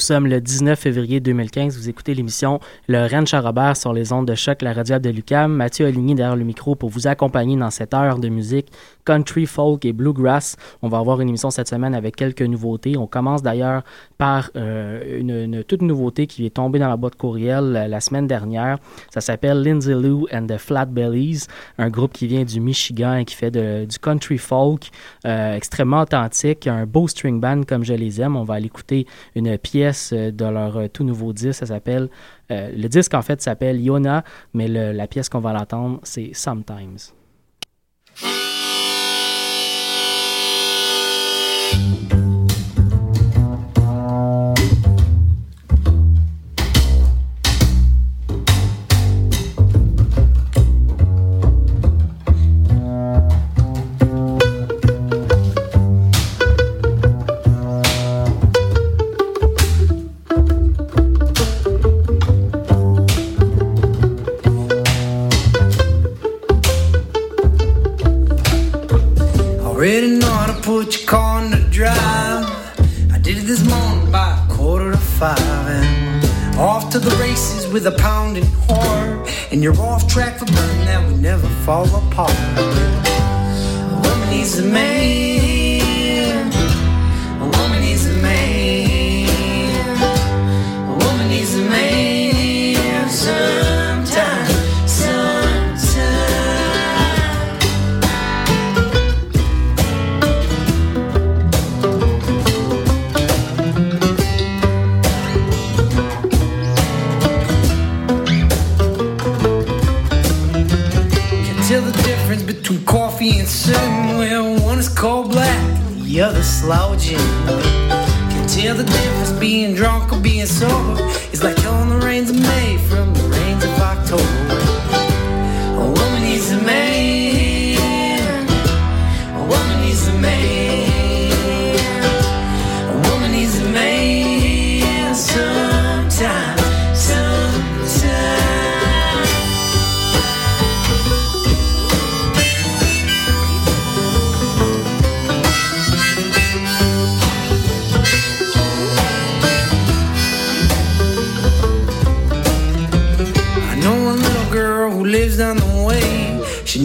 Sommes le 19 février 2015. Vous écoutez l'émission Le Ranch à Robert sur les ondes de choc, la radio de Lucam. Mathieu Aligny derrière le micro pour vous accompagner dans cette heure de musique country, folk et bluegrass. On va avoir une émission cette semaine avec quelques nouveautés. On commence d'ailleurs par euh, une, toute nouveauté qui est tombée dans la boîte courriel la, semaine dernière. Ça s'appelle Lindsay Lou and the Flatbellies, un groupe qui vient du Michigan et qui fait du country folk euh, extrêmement authentique. Un beau string band comme je les aime. On va aller écouter une pièce de leur euh, tout nouveau disque. Ça s'appelle euh, le disque en fait s'appelle Yona, mais la pièce qu'on va l'entendre c'est Sometimes.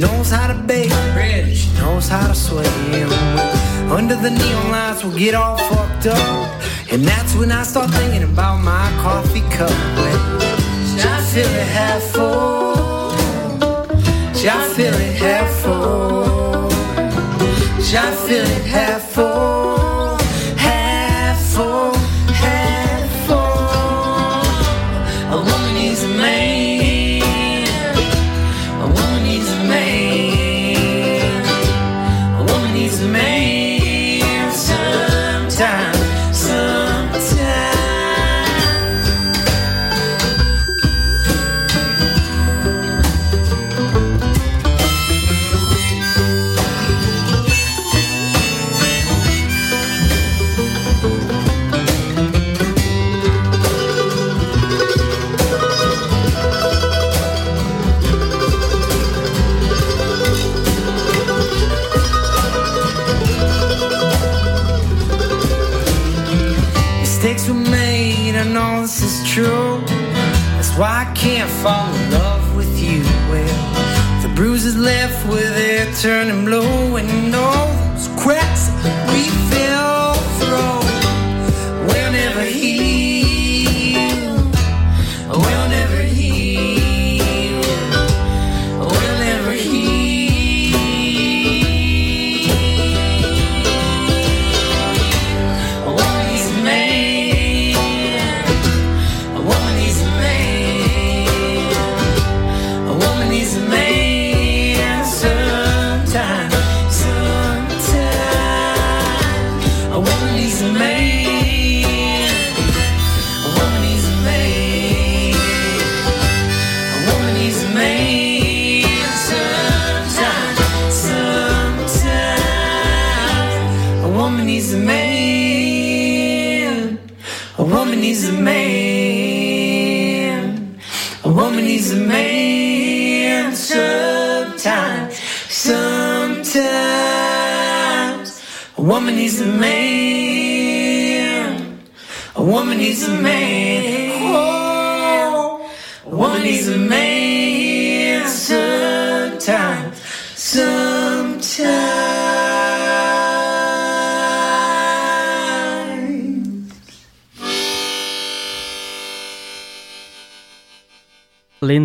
Knows how to bake bread and she knows how to swim. Under the neon lights, we'll get all fucked up. And that's when I start thinking about my coffee cup. Should I fill it half full? Should I fill it half full? Should I fill it half full? Turning blue, and all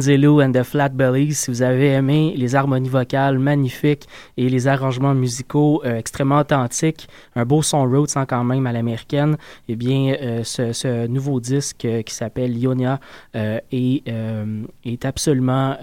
Lindsay and the Flatbellies, si vous avez aimé les harmonies vocales magnifiques et les arrangements musicaux euh, extrêmement authentiques, un beau son roots hein, quand même à l'américaine, eh bien, euh, ce, nouveau disque euh, qui s'appelle Ionia est, est absolument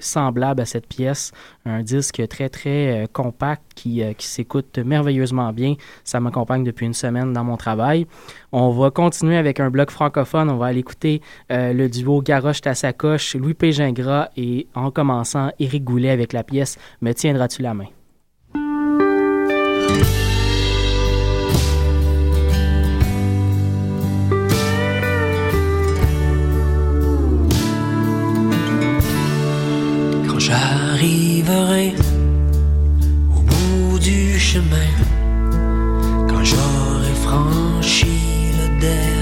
semblable à cette pièce. Un disque très, très euh, compact qui, euh, qui s'écoute merveilleusement bien. Ça m'accompagne depuis une semaine dans mon travail. On va continuer avec un bloc francophone. On va aller écouter euh, le duo Garoche Tassacoche, Louis P. Gingras et en commençant, Éric Goulet avec la pièce Me tiendras-tu la main? Au bout du chemin, quand j'aurai franchi le dernier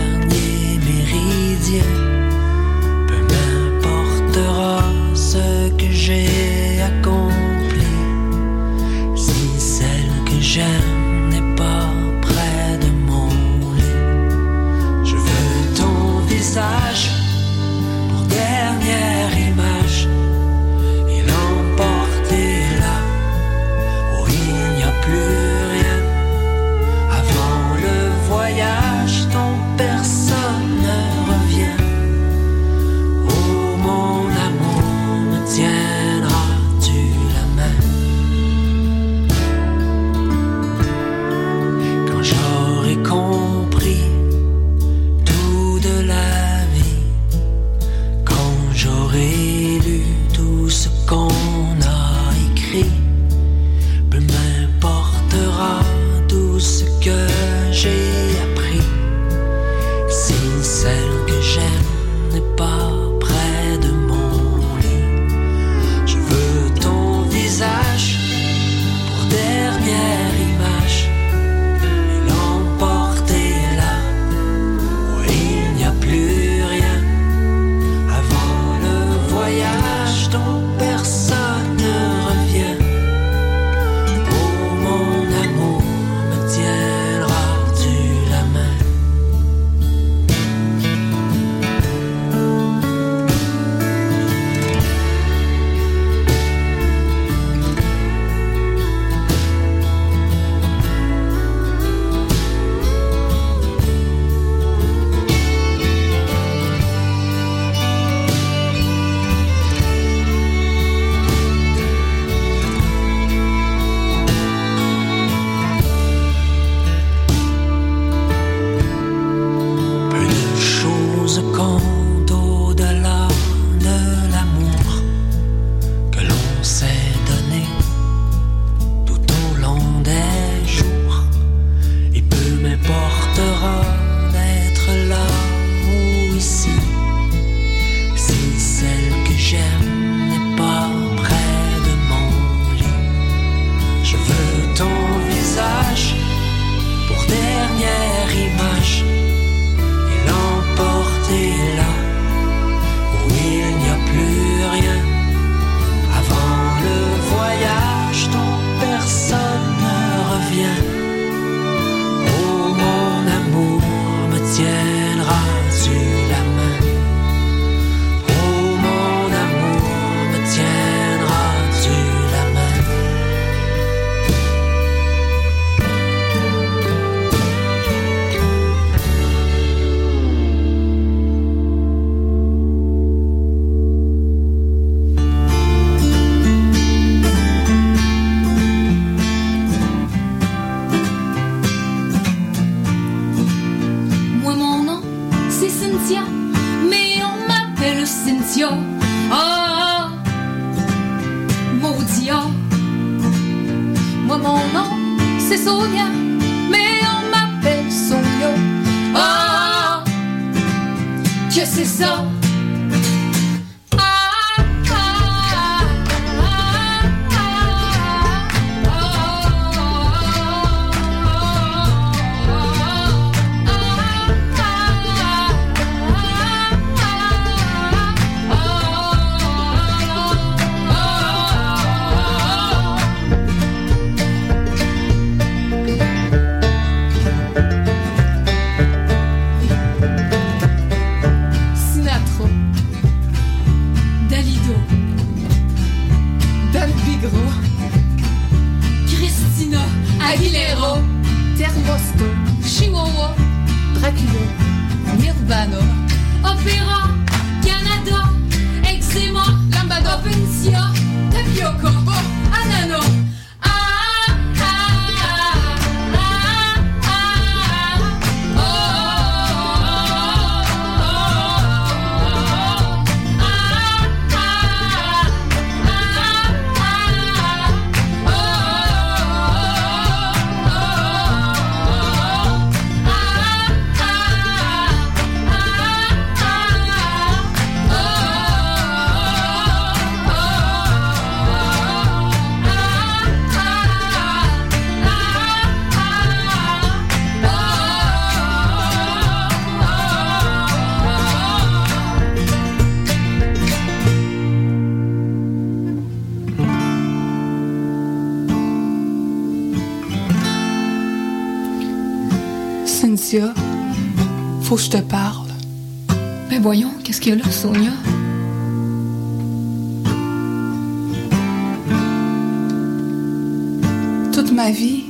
Toute ma vie,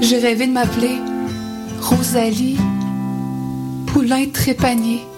j'ai rêvé de m'appeler Rosalie Poulain Trépanier.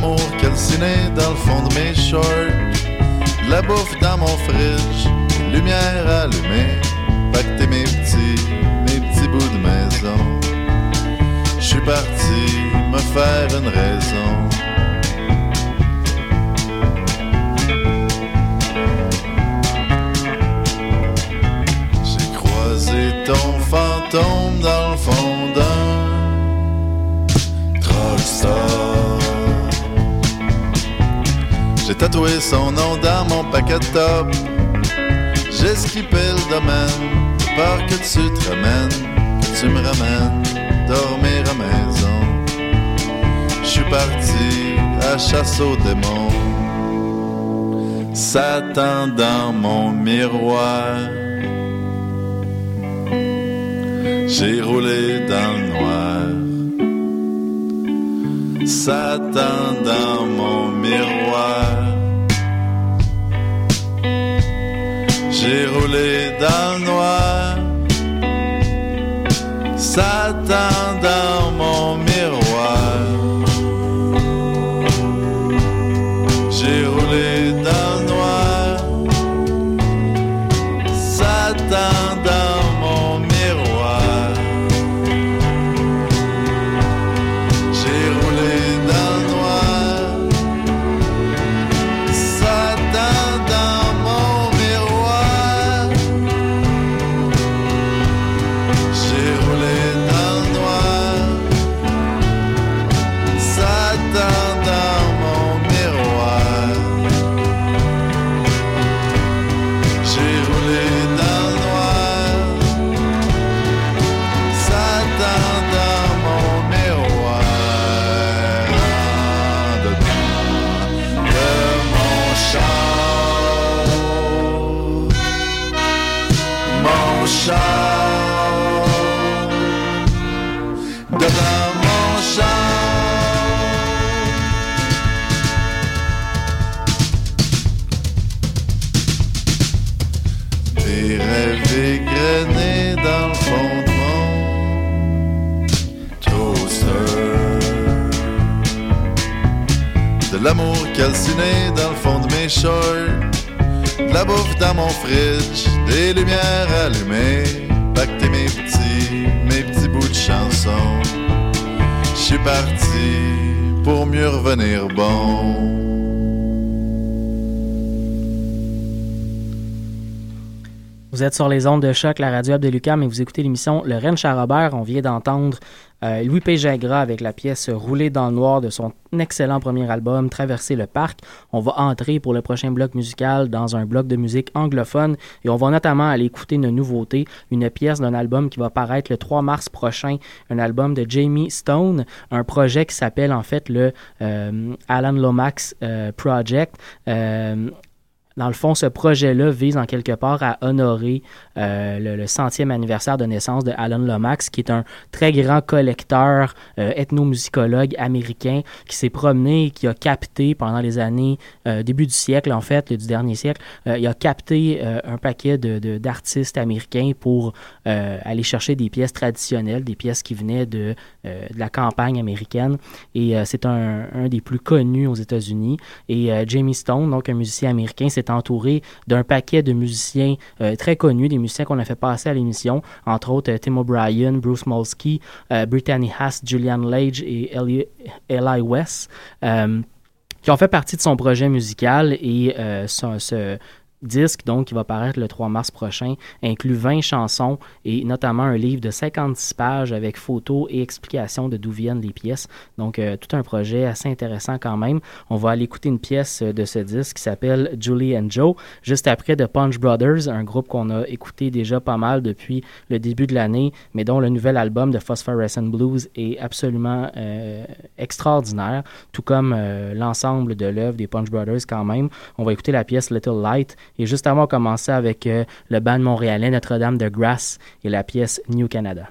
L'amour calciné dans le fond de mes shorts. La bouffe dans mon fridge. Lumière allumée. Pacter mes petits, mes petits bouts de maison. Je suis parti me faire une raison. J'ai tatoué son nom dans mon paquet de top. J'ai skippé le domaine, peur que tu te ramènes, que tu me ramènes, dormir à maison. Je suis parti à chasse aux démons, Satan dans mon miroir. J'ai roulé dans le noir. Satan dans mon miroir. J'ai roulé dans le noir. Satan dans mon miroir. Vous êtes sur les ondes de choc, la radio de Lucam, et vous écoutez l'émission Le Rennes Charrobert. On vient d'entendre euh, Louis P. Avec la pièce Rouler dans le noir de son excellent premier album Traverser le parc. On va entrer pour le prochain bloc musical dans un bloc de musique anglophone et on va notamment aller écouter une nouveauté, une pièce d'un album qui va paraître le 3 mars prochain, un album de Jamie Stone, un projet qui s'appelle en fait le euh, Alan Lomax euh, Project. Euh, dans le fond, ce projet-là vise en quelque part à honorer euh, le, centième anniversaire de naissance de Alan Lomax, qui est un très grand collecteur euh, ethnomusicologue américain qui s'est promené et qui a capté pendant les années euh, début du siècle, en fait, du dernier siècle, il a capté un paquet de, de, d'artistes américains pour aller chercher des pièces traditionnelles, des pièces qui venaient de, de la campagne américaine. Et c'est un, un, des plus connus aux États-Unis. Et Jamie Stone, donc un musicien américain, s'est entouré d'un paquet de musiciens euh, très connus, des musiciens qu'on a fait passer à l'émission, entre autres euh, Tim O'Brien, Bruce Molsky, euh, Brittany Haas, Julian Lage et Eli, West, qui ont fait partie de son projet musical et ce disque, donc, qui va paraître le 3 mars prochain, inclut 20 chansons et notamment un livre de 56 pages avec photos et explications de d'où viennent les pièces. Donc, euh, tout un projet assez intéressant quand même. On va aller écouter une pièce de ce disque qui s'appelle Julie and Joe, juste après de Punch Brothers, un groupe qu'on a écouté déjà pas mal depuis le début de l'année, mais dont le nouvel album de Phosphorescent Blues est absolument euh, extraordinaire, tout comme euh, l'ensemble de l'œuvre des Punch Brothers quand même. On va écouter la pièce Little Light et juste avant, on commençait avec euh, le band montréalais Notre-Dame de Grasse et la pièce New Canada.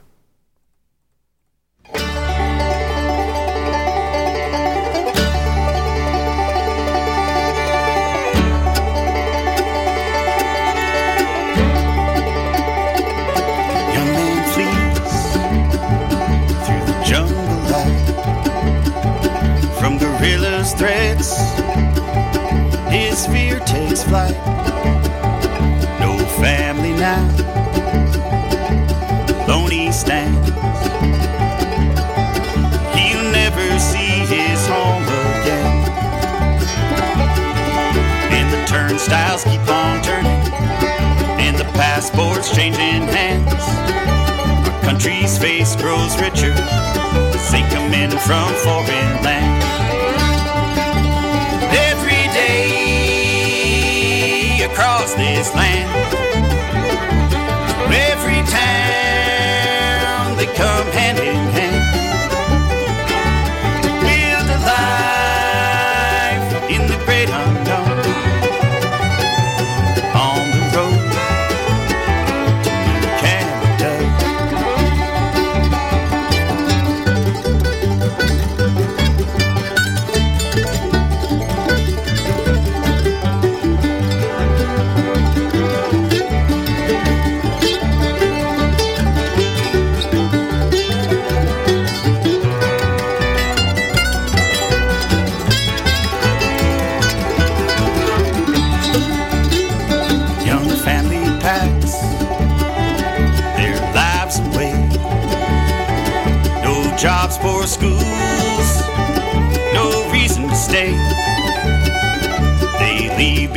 His fear takes flight. Country's face grows richer. as They come in from foreign lands. Every day across this land. Every town they come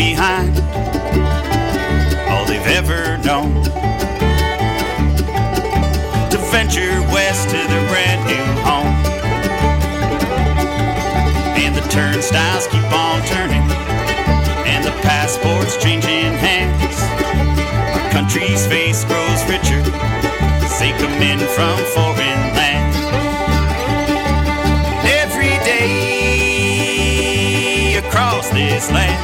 behind all they've ever known to venture west to their brand new home. And the turnstiles keep on turning, and the passports changing hands. Our country's face grows richer as they come in from foreign lands. Every day across this land,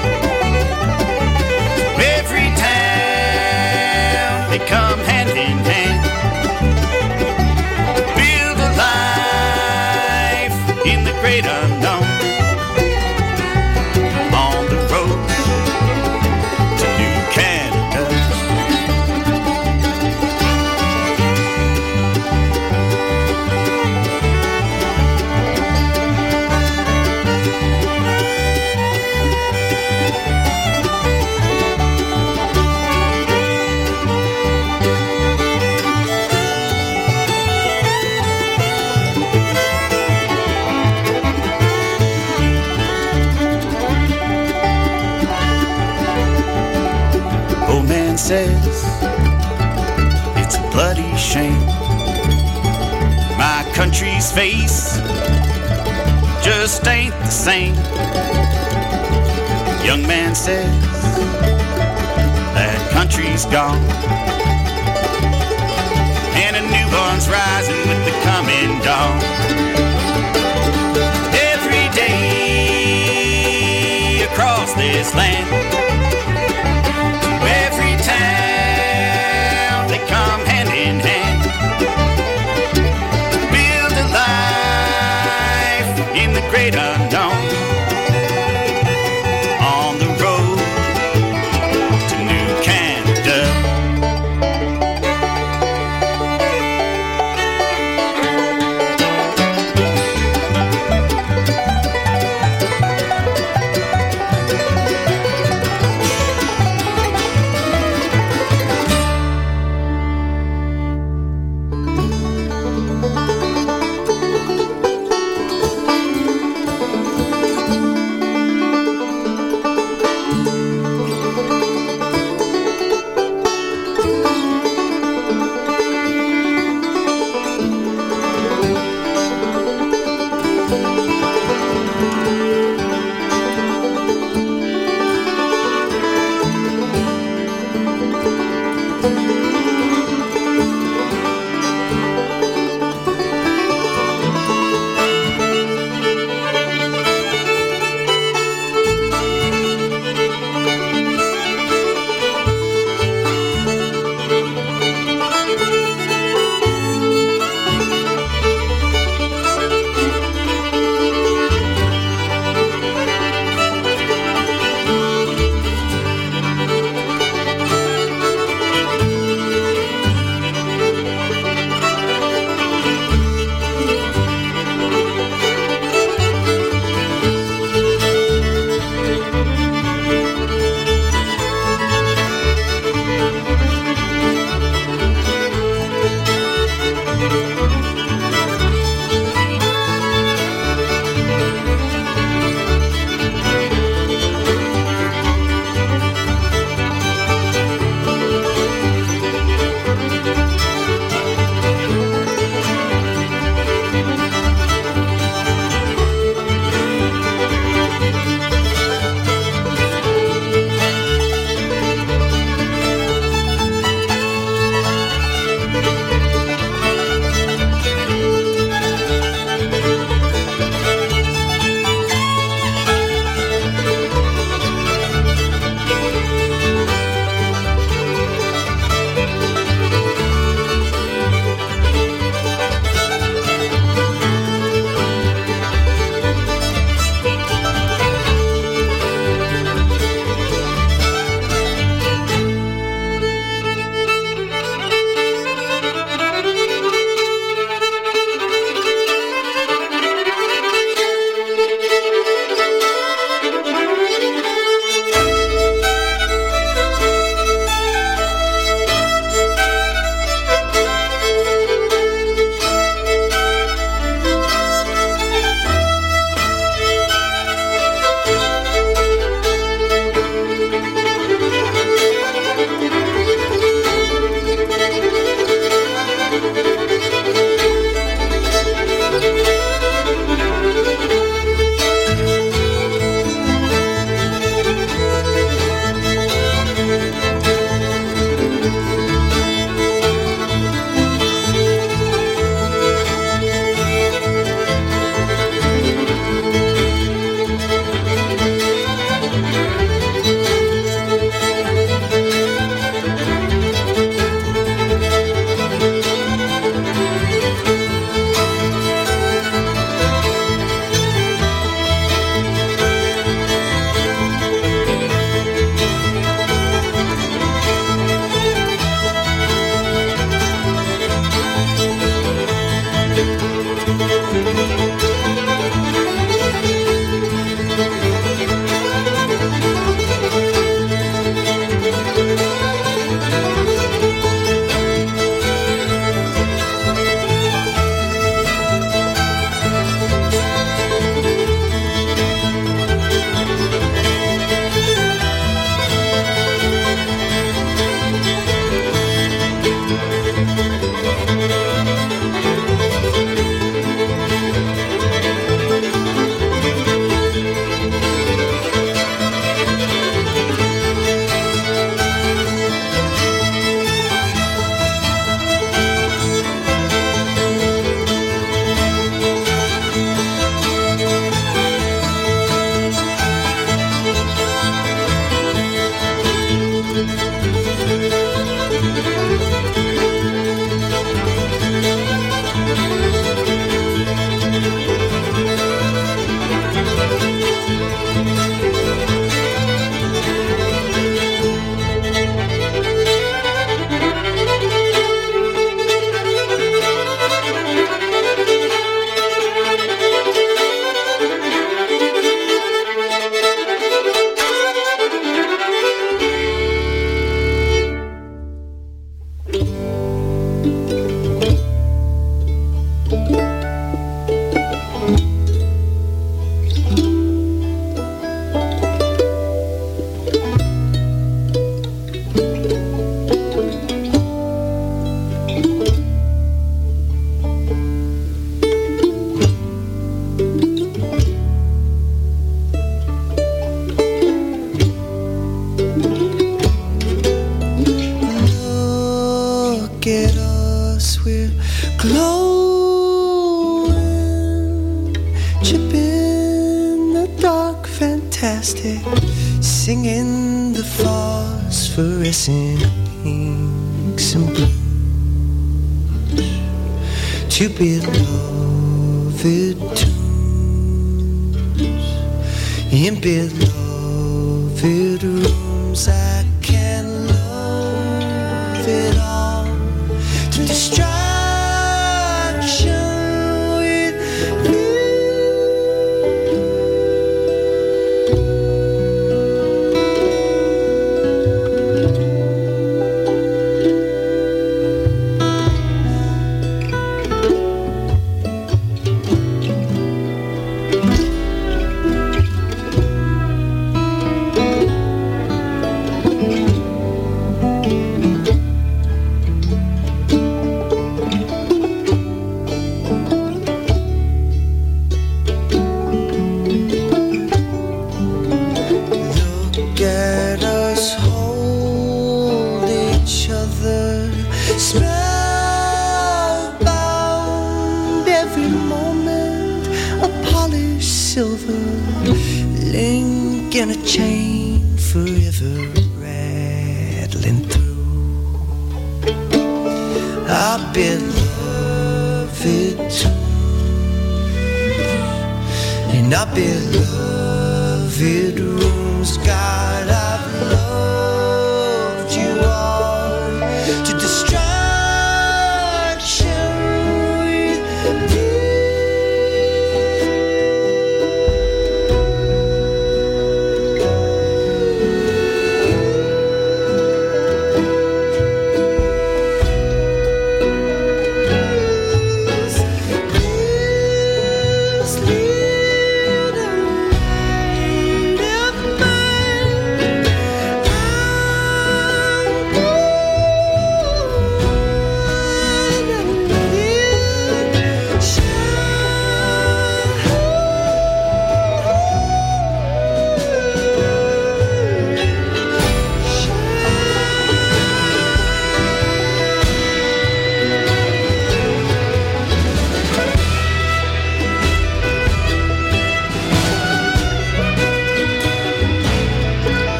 says it's a bloody shame. My country's face just ain't the same. Young man says that country's gone. And a new one's rising with the coming dawn. Every day across this land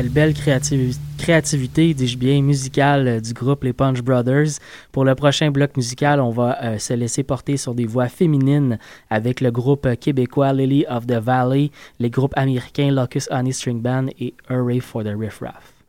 Quelle belle créativi- créativité, dis-je bien, musicale euh, du groupe Les Punch Brothers. Pour le prochain bloc musical, on va euh, se laisser porter sur des voix féminines avec le groupe québécois Lily of the Valley, les groupes américains Locust Honey String Band et Hooray for the Riff Raff.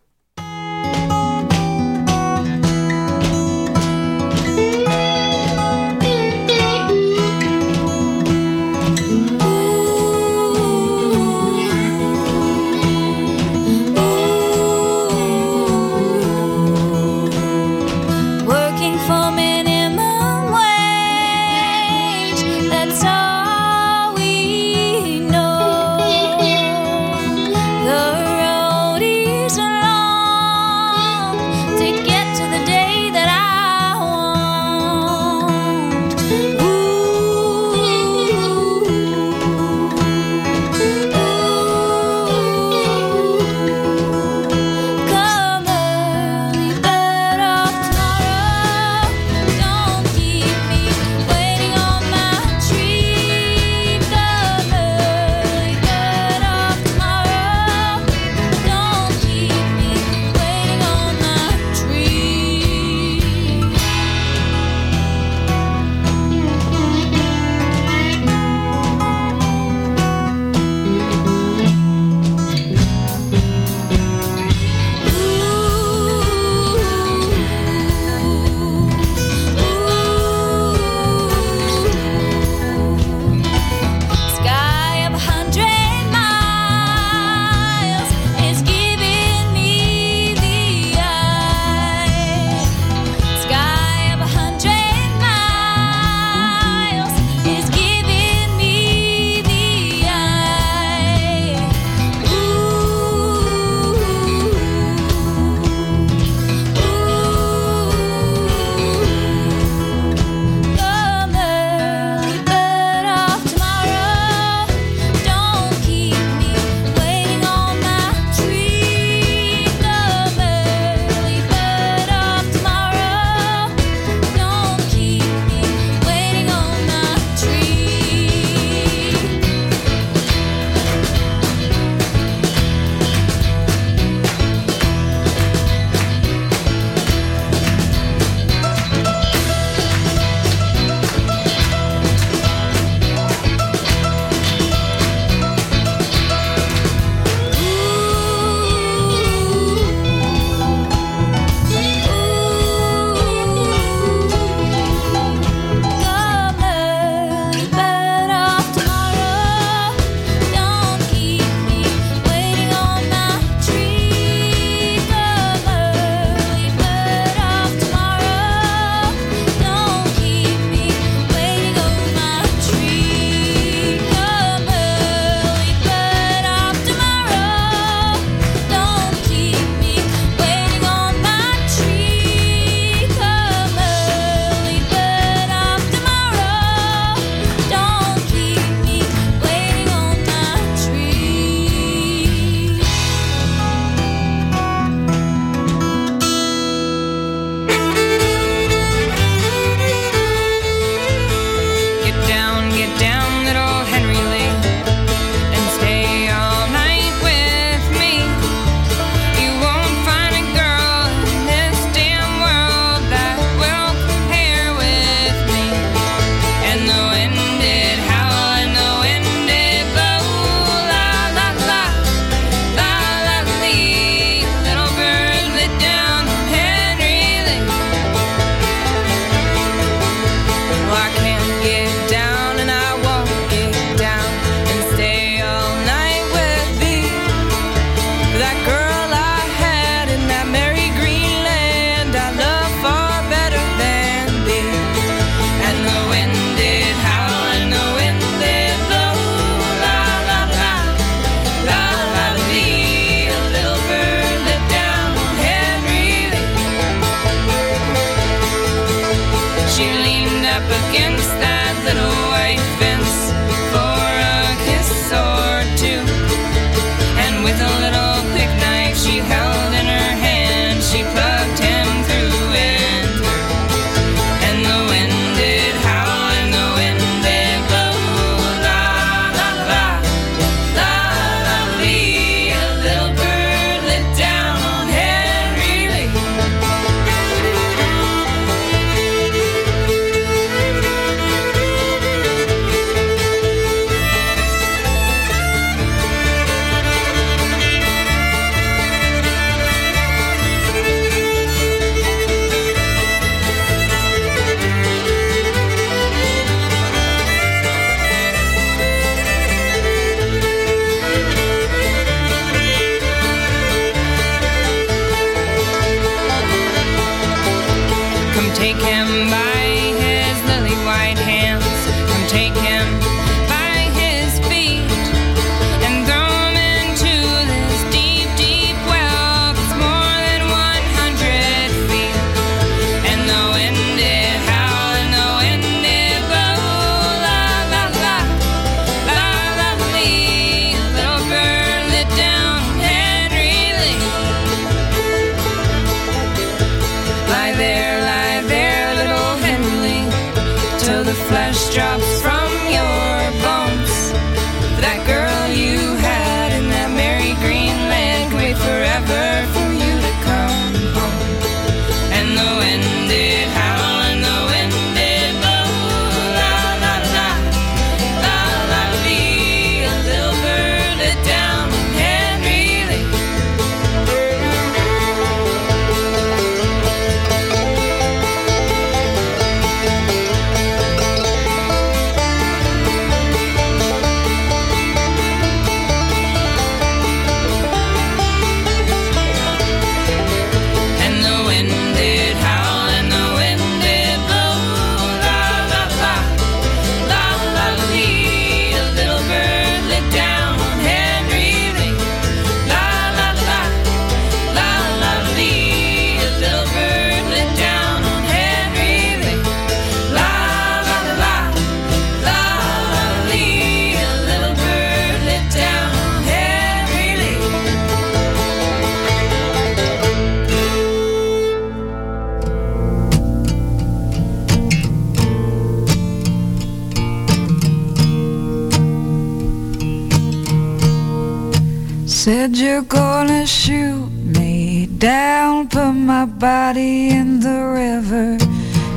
You're gonna shoot me down, put my body in the river.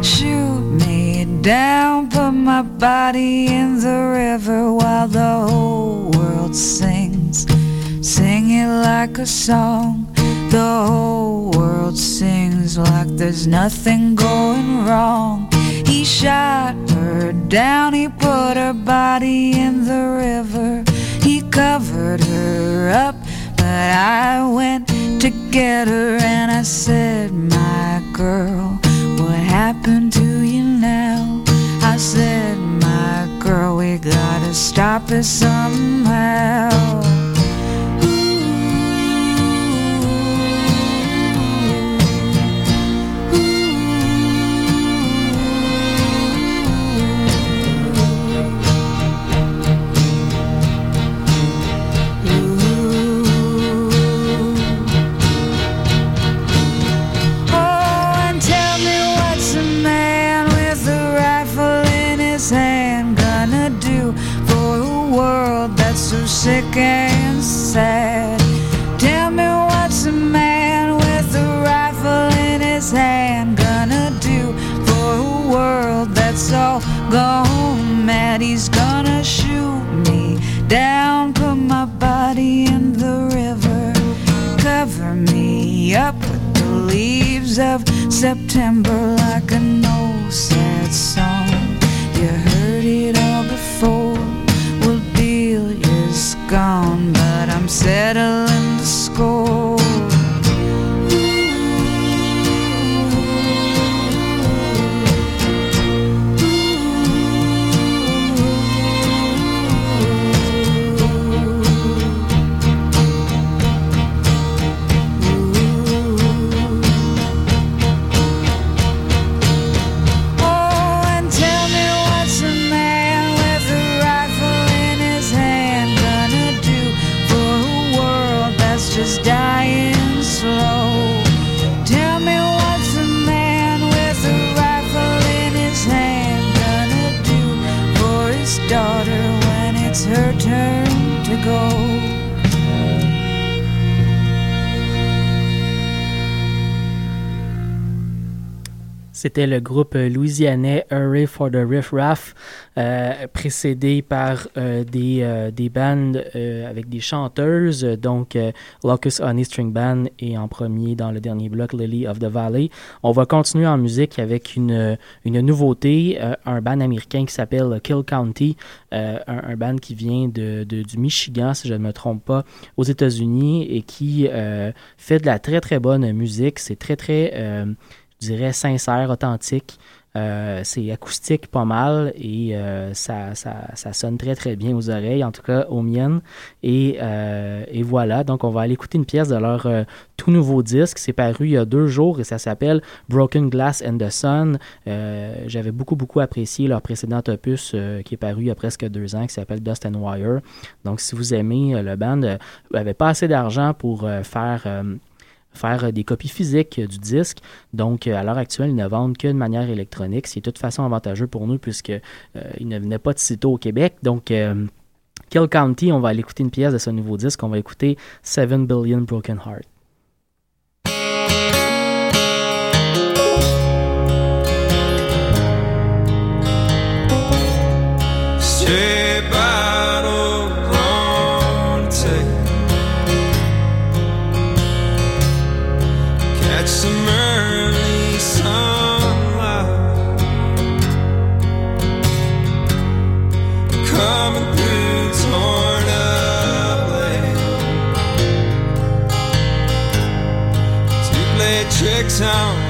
Shoot me down, put my body in the river while the whole world sings. Sing it like a song. The whole world sings like there's nothing going wrong. He shot her down, he put her body in the river. He covered her up, but I went to get her and I said, My girl, what happened to you now? I said, My girl, we gotta stop it somehow. C'était le groupe louisianais Hurry for the Riff Raff, euh, précédé par euh, des, euh, des bandes euh, avec des chanteuses, donc euh, Locust Honey String Band et en premier dans le dernier bloc Lily of the Valley. On va continuer en musique avec une, une nouveauté, euh, un band américain qui s'appelle Kill County, euh, un, band qui vient de, du Michigan, si je ne me trompe pas, aux États-Unis et qui euh, fait de la très très bonne musique. C'est très très euh, dirais, sincère, authentique. Euh, c'est acoustique pas mal et euh, ça, ça, ça sonne très très bien aux oreilles, en tout cas aux miennes. Et, euh, voilà, donc on va aller écouter une pièce de leur tout nouveau disque. C'est paru il y a deux jours et ça s'appelle Broken Glass and the Sun. J'avais beaucoup beaucoup apprécié leur précédent opus qui est paru il y a presque deux ans qui s'appelle Dust and Wire. Donc si vous aimez le band, euh, avait pas assez d'argent pour faire faire euh, des copies physiques euh, du disque. Donc, euh, à l'heure actuelle, ils ne vendent que de manière électronique. C'est de toute façon avantageux pour nous puisqu'ils ne venaient pas de sitôt au Québec. Donc, Kill County, on va aller écouter une pièce de ce nouveau disque. On va écouter Seven Billion Broken Heart. town.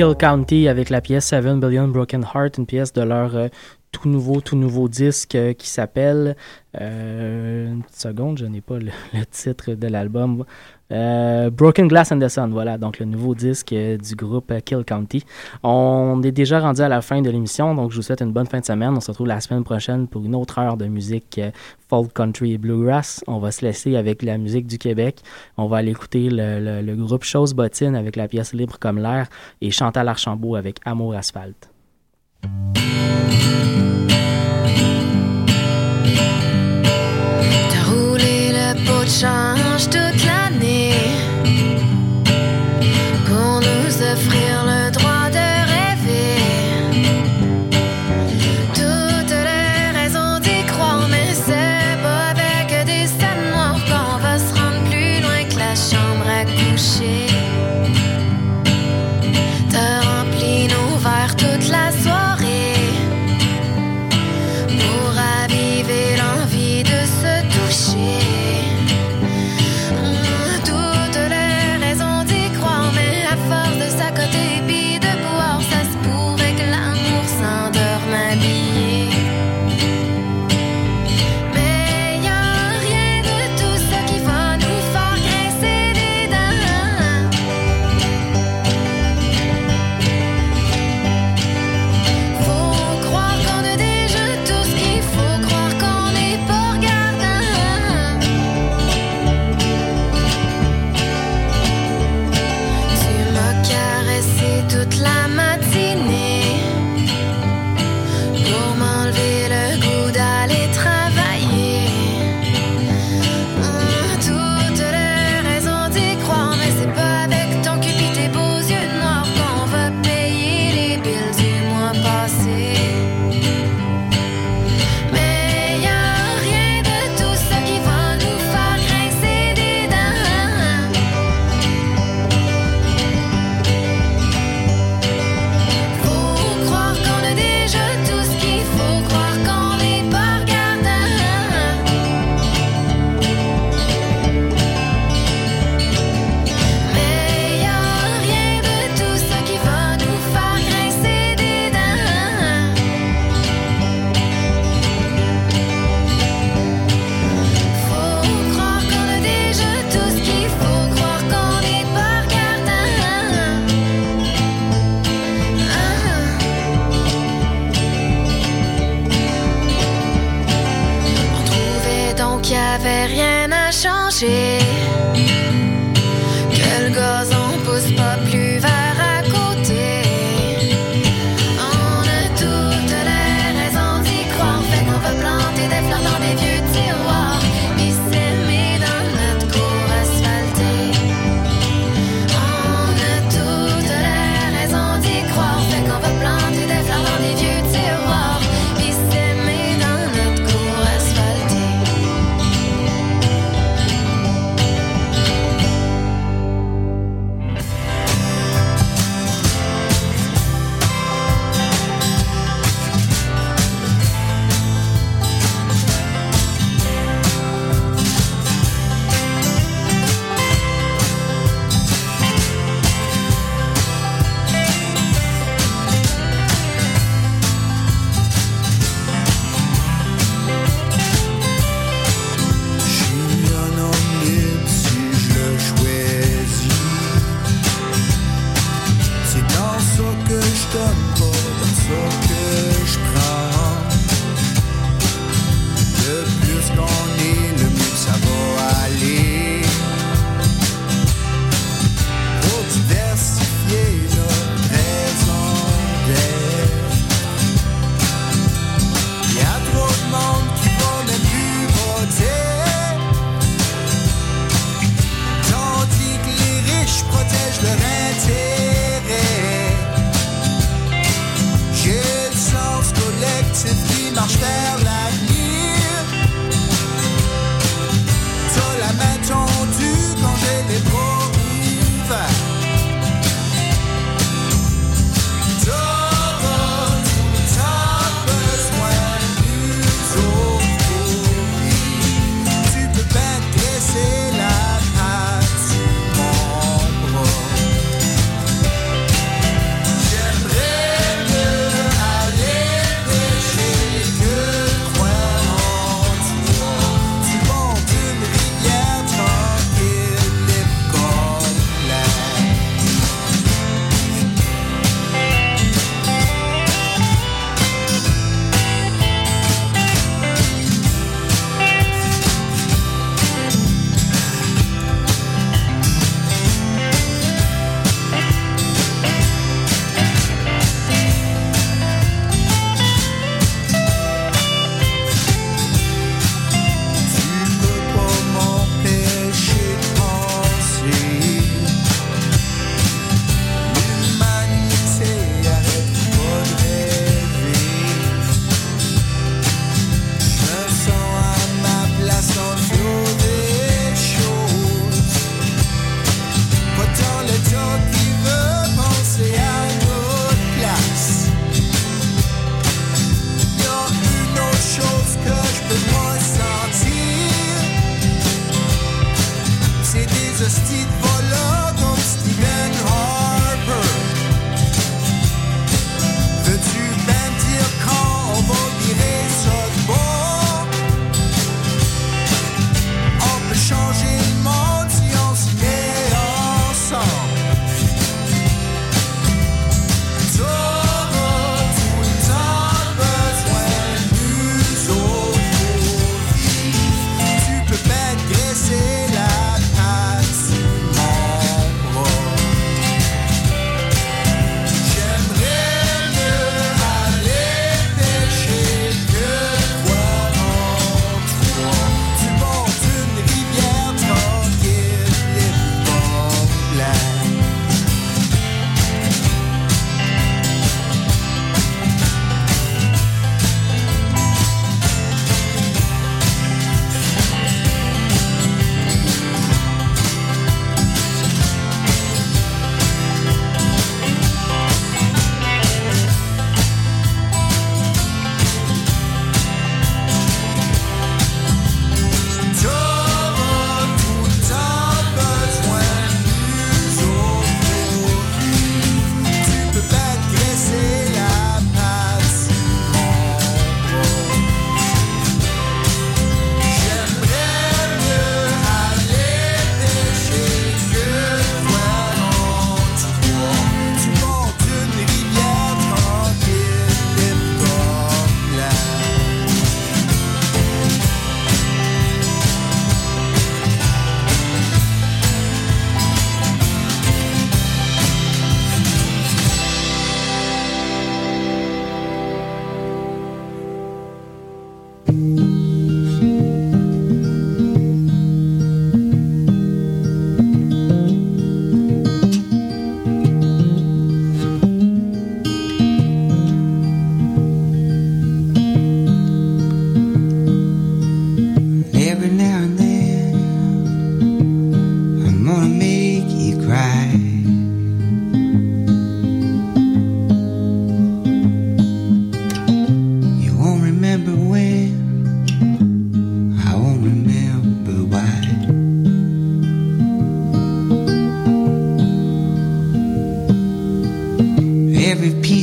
Kill County avec la pièce 7 Billion Broken Heart, une pièce de leur euh, tout nouveau, tout nouveau disque euh, qui s'appelle. Euh, une seconde, je n'ai pas le, titre de l'album euh, Broken Glass and the Sun, voilà, donc le nouveau disque euh, du groupe euh, Kill County. On est déjà rendu à la fin de l'émission, donc je vous souhaite une bonne fin de semaine. On se retrouve la semaine prochaine pour une autre heure de musique folk, country bluegrass. On va se laisser avec la musique du Québec. On va aller écouter le, groupe Chose Bottine avec la pièce Libre comme l'air et Chantal Archambault avec Amour Asphalte.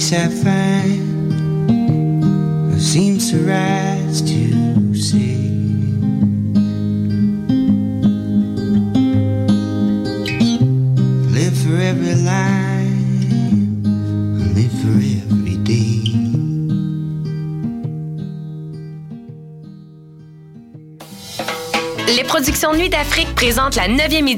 Piece I find seems to rise to say. Live for every line, live for every day. Les productions Nuit d'Afrique présentent la 9e édition